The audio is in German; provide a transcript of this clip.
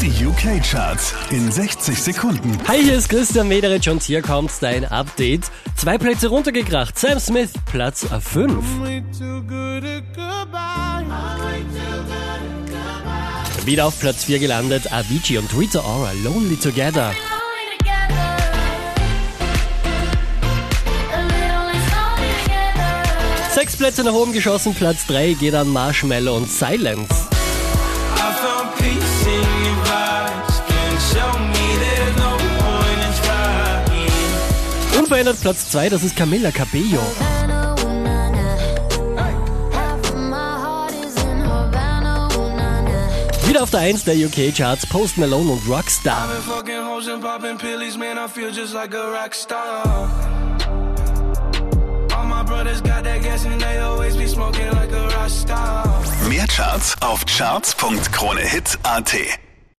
Die UK-Charts in 60 Sekunden. Hi, hier ist Christian Mederich und hier kommt dein Update. Zwei Plätze runtergekracht. Sam Smith, Platz 5. Wieder auf Platz 4 gelandet, Avicii und Rita Ora, Lonely Together. Sechs Plätze nach oben geschossen, Platz 3 geht an Marshmallow und Silence. Unverändert Platz 2, das ist Camilla Cabello. Wieder auf der 1 der UK Charts Post Malone und Rockstar. Mehr Charts auf charts.kronehit.at